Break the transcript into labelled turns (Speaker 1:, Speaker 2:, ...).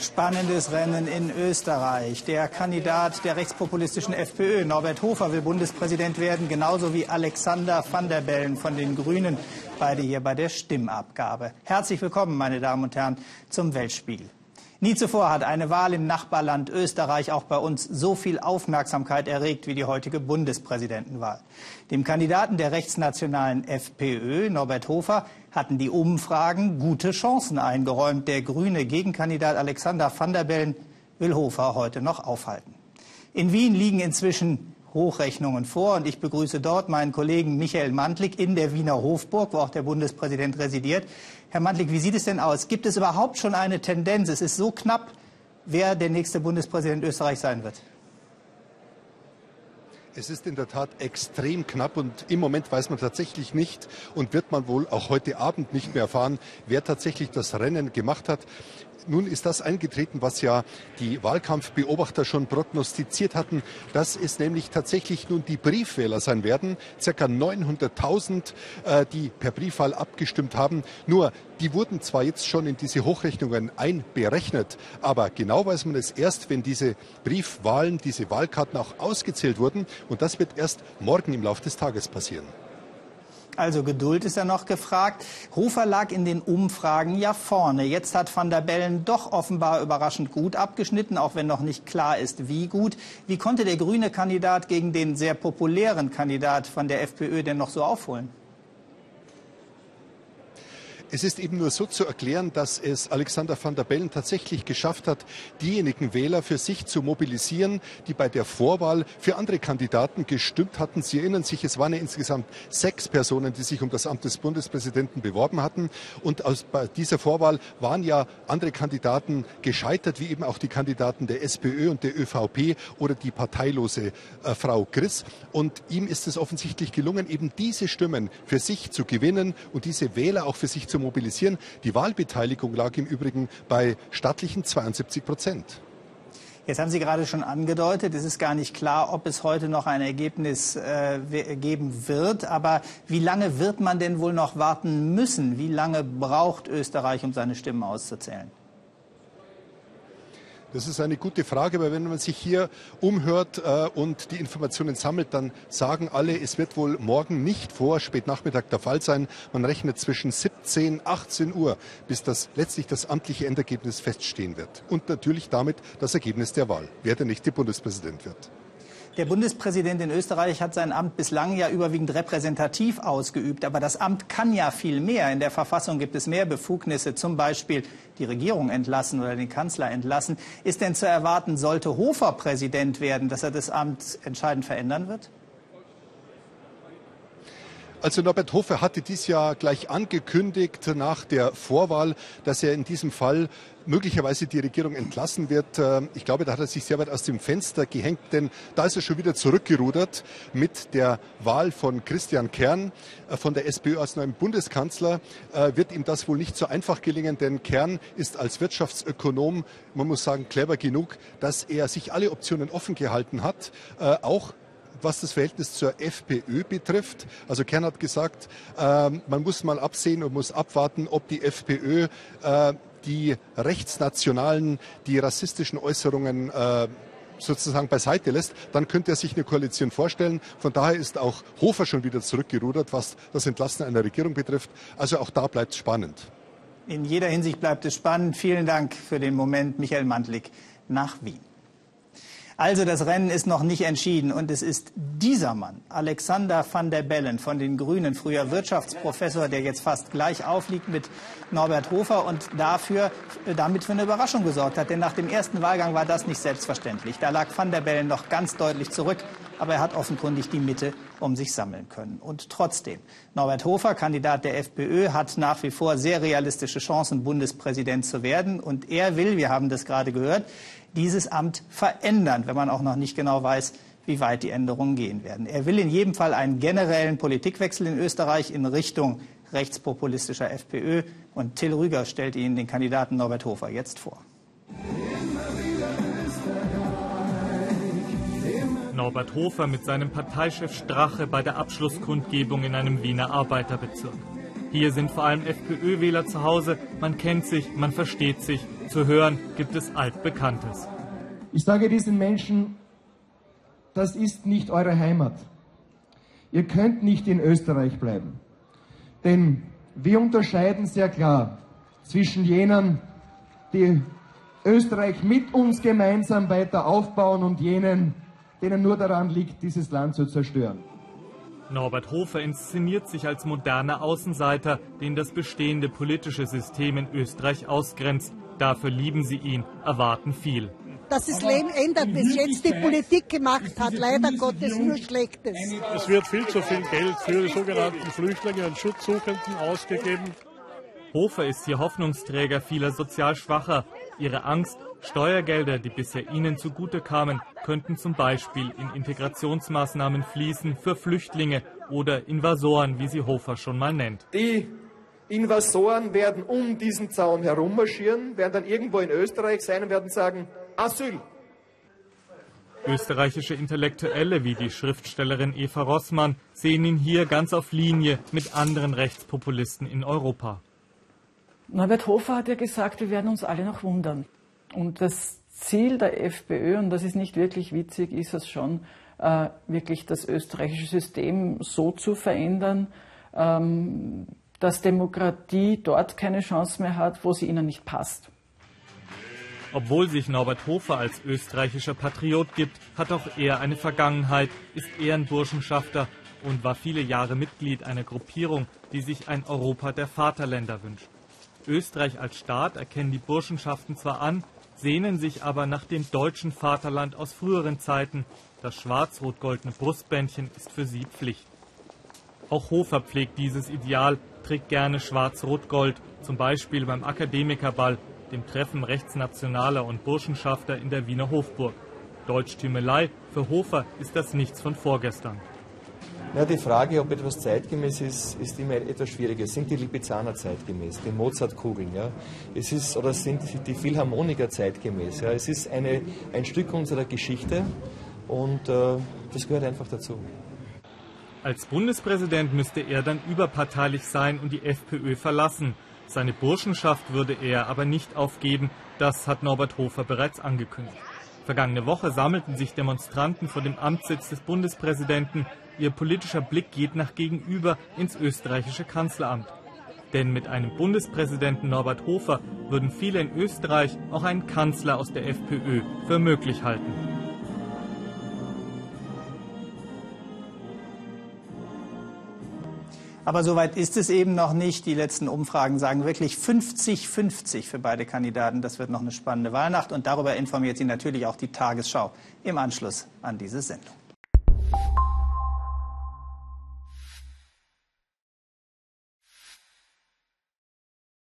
Speaker 1: Spannendes Rennen in Österreich. Der Kandidat der rechtspopulistischen FPÖ, Norbert Hofer, will Bundespräsident werden, genauso wie Alexander van der Bellen von den Grünen, beide hier bei der Stimmabgabe. Herzlich willkommen, meine Damen und Herren, zum Weltspiegel. Nie zuvor hat eine Wahl im Nachbarland Österreich auch bei uns so viel Aufmerksamkeit erregt wie die heutige Bundespräsidentenwahl. Dem Kandidaten der rechtsnationalen FPÖ, Norbert Hofer, hatten die Umfragen gute Chancen eingeräumt. Der grüne Gegenkandidat Alexander van der Bellen will Hofer heute noch aufhalten. In Wien liegen inzwischen Hochrechnungen vor und ich begrüße dort meinen Kollegen Michael Mantlik in der Wiener Hofburg, wo auch der Bundespräsident residiert. Herr Mantlik, wie sieht es denn aus? Gibt es überhaupt schon eine Tendenz? Es ist so knapp, wer der nächste Bundespräsident Österreich sein wird.
Speaker 2: Es ist in der Tat extrem knapp und im Moment weiß man tatsächlich nicht und wird man wohl auch heute Abend nicht mehr erfahren, wer tatsächlich das Rennen gemacht hat. Nun ist das eingetreten, was ja die Wahlkampfbeobachter schon prognostiziert hatten, dass es nämlich tatsächlich nun die Briefwähler sein werden, circa 900.000, äh, die per Briefwahl abgestimmt haben. Nur, die wurden zwar jetzt schon in diese Hochrechnungen einberechnet, aber genau weiß man es erst, wenn diese Briefwahlen, diese Wahlkarten auch ausgezählt wurden. Und das wird erst morgen im Laufe des Tages passieren.
Speaker 1: Also Geduld ist ja noch gefragt. Hofer lag in den Umfragen ja vorne. Jetzt hat Van der Bellen doch offenbar überraschend gut abgeschnitten, auch wenn noch nicht klar ist, wie gut. Wie konnte der grüne Kandidat gegen den sehr populären Kandidat von der FPÖ denn noch so aufholen?
Speaker 2: Es ist eben nur so zu erklären, dass es Alexander van der Bellen tatsächlich geschafft hat, diejenigen Wähler für sich zu mobilisieren, die bei der Vorwahl für andere Kandidaten gestimmt hatten. Sie erinnern sich, es waren ja insgesamt sechs Personen, die sich um das Amt des Bundespräsidenten beworben hatten. Und aus dieser Vorwahl waren ja andere Kandidaten gescheitert, wie eben auch die Kandidaten der SPÖ und der ÖVP oder die parteilose äh, Frau Griss. Und ihm ist es offensichtlich gelungen, eben diese Stimmen für sich zu gewinnen und diese Wähler auch für sich zu mobilisieren. Die Wahlbeteiligung lag im Übrigen bei stattlichen 72 Prozent.
Speaker 1: Jetzt haben Sie gerade schon angedeutet, es ist gar nicht klar, ob es heute noch ein Ergebnis äh, geben wird. Aber wie lange wird man denn wohl noch warten müssen? Wie lange braucht Österreich, um seine Stimmen auszuzählen?
Speaker 2: Das ist eine gute Frage, weil wenn man sich hier umhört äh, und die Informationen sammelt, dann sagen alle, es wird wohl morgen nicht vor Spätnachmittag der Fall sein. Man rechnet zwischen 17, 18 Uhr, bis das letztlich das amtliche Endergebnis feststehen wird. Und natürlich damit das Ergebnis der Wahl, wer der nächste Bundespräsident wird.
Speaker 1: Der Bundespräsident in Österreich hat sein Amt bislang ja überwiegend repräsentativ ausgeübt. Aber das Amt kann ja viel mehr. In der Verfassung gibt es mehr Befugnisse, zum Beispiel die Regierung entlassen oder den Kanzler entlassen. Ist denn zu erwarten, sollte Hofer Präsident werden, dass er das Amt entscheidend verändern wird?
Speaker 2: Also Norbert Hofer hatte dies ja gleich angekündigt nach der Vorwahl, dass er in diesem Fall möglicherweise die Regierung entlassen wird. Ähm, ich glaube, da hat er sich sehr weit aus dem Fenster gehängt, denn da ist er schon wieder zurückgerudert mit der Wahl von Christian Kern äh, von der SPÖ als neuen Bundeskanzler. Äh, wird ihm das wohl nicht so einfach gelingen, denn Kern ist als Wirtschaftsökonom, man muss sagen, clever genug, dass er sich alle Optionen offen gehalten hat, äh, auch was das Verhältnis zur FPÖ betrifft. Also Kern hat gesagt, äh, man muss mal absehen und muss abwarten, ob die FPÖ äh, die rechtsnationalen, die rassistischen Äußerungen äh, sozusagen beiseite lässt, dann könnte er sich eine Koalition vorstellen. Von daher ist auch Hofer schon wieder zurückgerudert, was das Entlassen einer Regierung betrifft. Also auch da bleibt es spannend.
Speaker 1: In jeder Hinsicht bleibt es spannend. Vielen Dank für den Moment, Michael Mantlik nach Wien. Also das Rennen ist noch nicht entschieden und es ist dieser Mann, Alexander van der Bellen von den Grünen, früher Wirtschaftsprofessor, der jetzt fast gleich aufliegt mit Norbert Hofer und dafür, äh, damit für eine Überraschung gesorgt hat. Denn nach dem ersten Wahlgang war das nicht selbstverständlich. Da lag van der Bellen noch ganz deutlich zurück, aber er hat offenkundig die Mitte um sich sammeln können. Und trotzdem, Norbert Hofer, Kandidat der FPÖ, hat nach wie vor sehr realistische Chancen, Bundespräsident zu werden. Und er will, wir haben das gerade gehört, dieses Amt verändern, wenn man auch noch nicht genau weiß, wie weit die Änderungen gehen werden. Er will in jedem Fall einen generellen Politikwechsel in Österreich in Richtung rechtspopulistischer FPÖ. Und Till Rüger stellt Ihnen den Kandidaten Norbert Hofer jetzt vor.
Speaker 3: Norbert Hofer mit seinem Parteichef Strache bei der Abschlusskundgebung in einem Wiener Arbeiterbezirk. Hier sind vor allem FPÖ-Wähler zu Hause, man kennt sich, man versteht sich, Zu hören gibt es Altbekanntes.
Speaker 4: Ich sage diesen Menschen, das ist nicht eure Heimat. Ihr könnt nicht in Österreich bleiben. Denn wir unterscheiden sehr klar zwischen jenen, die Österreich mit uns gemeinsam weiter aufbauen und jenen, denen nur daran liegt, dieses Land zu zerstören.
Speaker 3: Norbert Hofer inszeniert sich als moderner Außenseiter, den das bestehende politische System in Österreich ausgrenzt. Dafür lieben sie ihn, erwarten viel.
Speaker 5: Dass das Leben ändert, bis jetzt die Politik gemacht hat, leider Gottes nur Schlechtes.
Speaker 6: Es wird viel zu viel Geld für die sogenannten Flüchtlinge und Schutzsuchenden ausgegeben.
Speaker 3: Hofer ist hier Hoffnungsträger vieler sozial Schwacher. Ihre Angst, Steuergelder, die bisher ihnen zugute kamen, könnten zum Beispiel in Integrationsmaßnahmen fließen für Flüchtlinge oder Invasoren, wie sie Hofer schon mal nennt.
Speaker 4: Die Invasoren werden um diesen Zaun herummarschieren, werden dann irgendwo in Österreich sein und werden sagen, Asyl.
Speaker 3: Österreichische Intellektuelle wie die Schriftstellerin Eva Rossmann sehen ihn hier ganz auf Linie mit anderen Rechtspopulisten in Europa.
Speaker 7: Norbert Hofer hat ja gesagt, wir werden uns alle noch wundern. Und das Ziel der FPÖ, und das ist nicht wirklich witzig, ist es schon, äh, wirklich das österreichische System so zu verändern, ähm, dass Demokratie dort keine Chance mehr hat, wo sie ihnen nicht passt.
Speaker 3: Obwohl sich Norbert Hofer als österreichischer Patriot gibt, hat auch er eine Vergangenheit, ist Ehrenburschenschafter und war viele Jahre Mitglied einer Gruppierung, die sich ein Europa der Vaterländer wünscht. Österreich als Staat erkennen die Burschenschaften zwar an, sehnen sich aber nach dem deutschen Vaterland aus früheren Zeiten. Das schwarz-rot-goldene Brustbändchen ist für sie Pflicht. Auch Hofer pflegt dieses Ideal, trägt gerne schwarz-rot-gold, zum Beispiel beim Akademikerball, dem Treffen rechtsnationaler und Burschenschafter in der Wiener Hofburg. Deutschtümelei, für Hofer ist das nichts von vorgestern.
Speaker 4: Ja, die Frage, ob etwas zeitgemäß ist, ist immer etwas schwieriger. Sind die Lipizzaner zeitgemäß, die Mozartkugeln? Ja? Es ist, oder sind die Philharmoniker zeitgemäß? Ja? Es ist eine, ein Stück unserer Geschichte und äh, das gehört einfach dazu.
Speaker 3: Als Bundespräsident müsste er dann überparteilich sein und die FPÖ verlassen. Seine Burschenschaft würde er aber nicht aufgeben, das hat Norbert Hofer bereits angekündigt. Vergangene Woche sammelten sich Demonstranten vor dem Amtssitz des Bundespräsidenten. Ihr politischer Blick geht nach gegenüber ins österreichische Kanzleramt. Denn mit einem Bundespräsidenten Norbert Hofer würden viele in Österreich auch einen Kanzler aus der FPÖ für möglich halten.
Speaker 1: Aber soweit ist es eben noch nicht. Die letzten Umfragen sagen wirklich 50-50 für beide Kandidaten. Das wird noch eine spannende Wahlnacht. Und darüber informiert Sie natürlich auch die Tagesschau im Anschluss an diese Sendung.